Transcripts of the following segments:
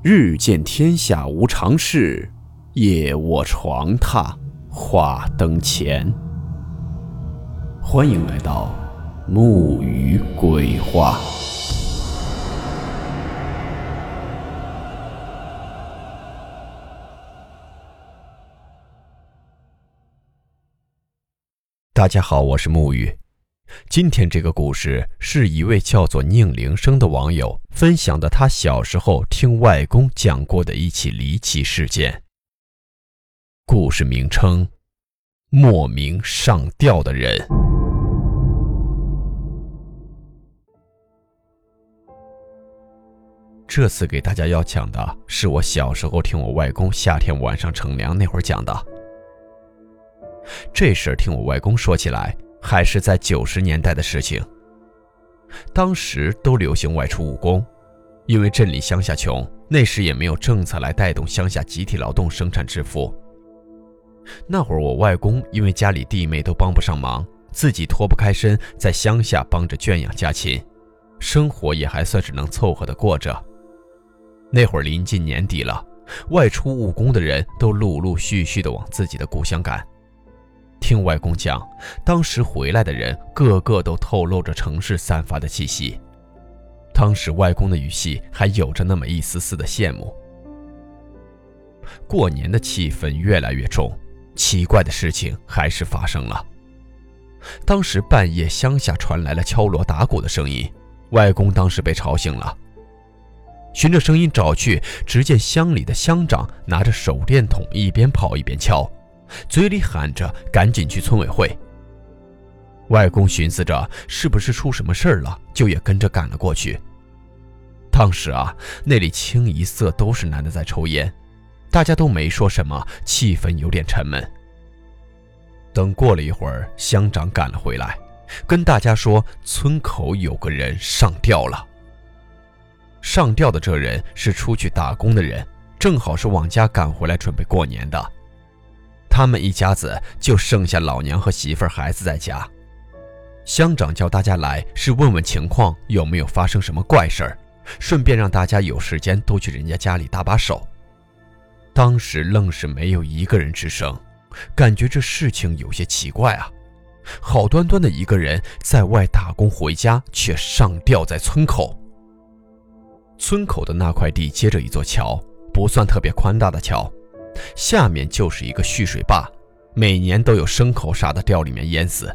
日见天下无常事，夜卧床榻话灯前。欢迎来到木鱼鬼话。大家好，我是木鱼。今天这个故事是一位叫做宁铃声的网友分享的，他小时候听外公讲过的一起离奇事件。故事名称：莫名上吊的人。这次给大家要讲的是我小时候听我外公夏天晚上乘凉那会儿讲的。这事儿听我外公说起来。还是在九十年代的事情。当时都流行外出务工，因为镇里乡下穷，那时也没有政策来带动乡下集体劳动生产致富。那会儿我外公因为家里弟妹都帮不上忙，自己脱不开身，在乡下帮着圈养家禽，生活也还算是能凑合的过着。那会儿临近年底了，外出务工的人都陆陆续续的往自己的故乡赶。听外公讲，当时回来的人个个都透露着城市散发的气息。当时外公的语气还有着那么一丝丝的羡慕。过年的气氛越来越重，奇怪的事情还是发生了。当时半夜乡下传来了敲锣打鼓的声音，外公当时被吵醒了。循着声音找去，只见乡里的乡长拿着手电筒，一边跑一边敲。嘴里喊着：“赶紧去村委会。”外公寻思着是不是出什么事儿了，就也跟着赶了过去。当时啊，那里清一色都是男的在抽烟，大家都没说什么，气氛有点沉闷。等过了一会儿，乡长赶了回来，跟大家说村口有个人上吊了。上吊的这人是出去打工的人，正好是往家赶回来准备过年的。他们一家子就剩下老娘和媳妇儿、孩子在家。乡长叫大家来，是问问情况有没有发生什么怪事儿，顺便让大家有时间都去人家家里搭把手。当时愣是没有一个人吱声，感觉这事情有些奇怪啊！好端端的一个人在外打工回家，却上吊在村口。村口的那块地接着一座桥，不算特别宽大的桥。下面就是一个蓄水坝，每年都有牲口啥的掉里面淹死，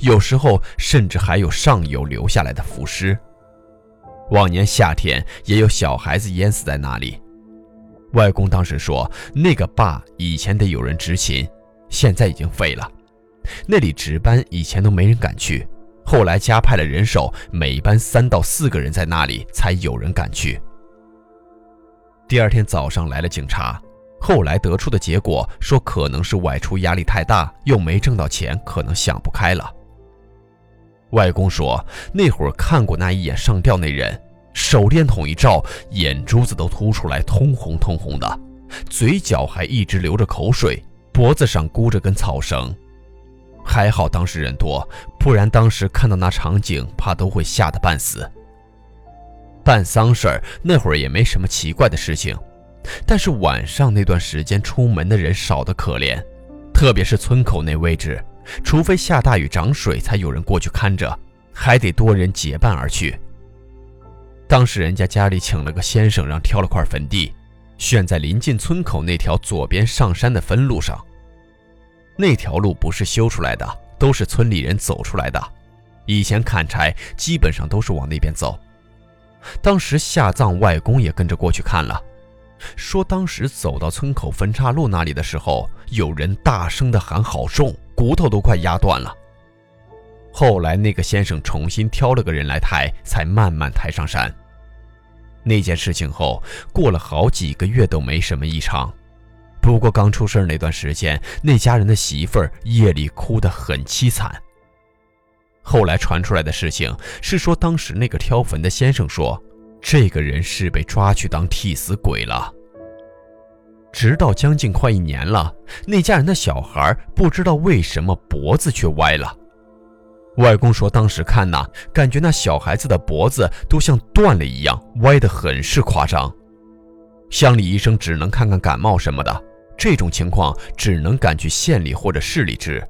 有时候甚至还有上游留下来的浮尸。往年夏天也有小孩子淹死在那里。外公当时说，那个坝以前得有人执勤，现在已经废了。那里值班以前都没人敢去，后来加派了人手，每班三到四个人在那里，才有人敢去。第二天早上来了警察。后来得出的结果说，可能是外出压力太大，又没挣到钱，可能想不开了。外公说，那会儿看过那一眼上吊那人，手电筒一照，眼珠子都凸出来，通红通红的，嘴角还一直流着口水，脖子上箍着根草绳。还好当时人多，不然当时看到那场景，怕都会吓得半死。办丧事儿那会儿也没什么奇怪的事情。但是晚上那段时间出门的人少得可怜，特别是村口那位置，除非下大雨涨水，才有人过去看着，还得多人结伴而去。当时人家家里请了个先生，让挑了块坟地，选在临近村口那条左边上山的分路上。那条路不是修出来的，都是村里人走出来的。以前砍柴基本上都是往那边走。当时下葬外公也跟着过去看了。说当时走到村口分岔路那里的时候，有人大声的喊“好重”，骨头都快压断了。后来那个先生重新挑了个人来抬，才慢慢抬上山。那件事情后，过了好几个月都没什么异常。不过刚出事那段时间，那家人的媳妇儿夜里哭得很凄惨。后来传出来的事情是说，当时那个挑坟的先生说。这个人是被抓去当替死鬼了。直到将近快一年了，那家人的小孩不知道为什么脖子却歪了。外公说，当时看呐，感觉那小孩子的脖子都像断了一样，歪得很是夸张。乡里医生只能看看感冒什么的，这种情况只能赶去县里或者市里治。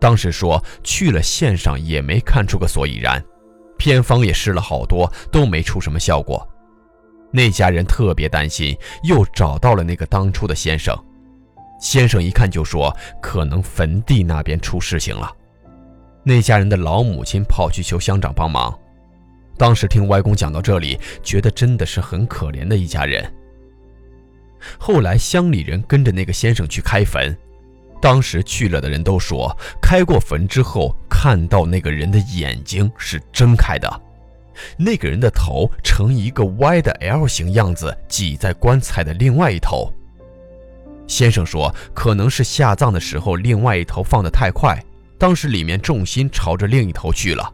当时说去了县上也没看出个所以然，偏方也试了好多都没出什么效果。那家人特别担心，又找到了那个当初的先生。先生一看就说，可能坟地那边出事情了。那家人的老母亲跑去求乡长帮忙。当时听外公讲到这里，觉得真的是很可怜的一家人。后来乡里人跟着那个先生去开坟。当时去了的人都说，开过坟之后，看到那个人的眼睛是睁开的，那个人的头呈一个歪的 L 型样子，挤在棺材的另外一头。先生说，可能是下葬的时候另外一头放得太快，当时里面重心朝着另一头去了。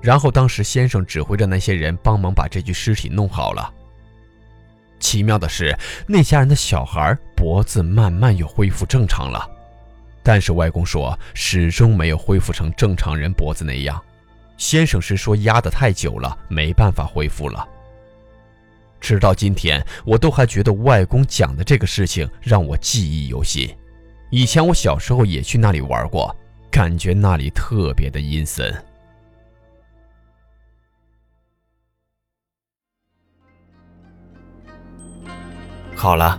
然后当时先生指挥着那些人帮忙把这具尸体弄好了。奇妙的是，那家人的小孩脖子慢慢又恢复正常了，但是外公说始终没有恢复成正常人脖子那样。先生是说压得太久了，没办法恢复了。直到今天，我都还觉得外公讲的这个事情让我记忆犹新。以前我小时候也去那里玩过，感觉那里特别的阴森。好了，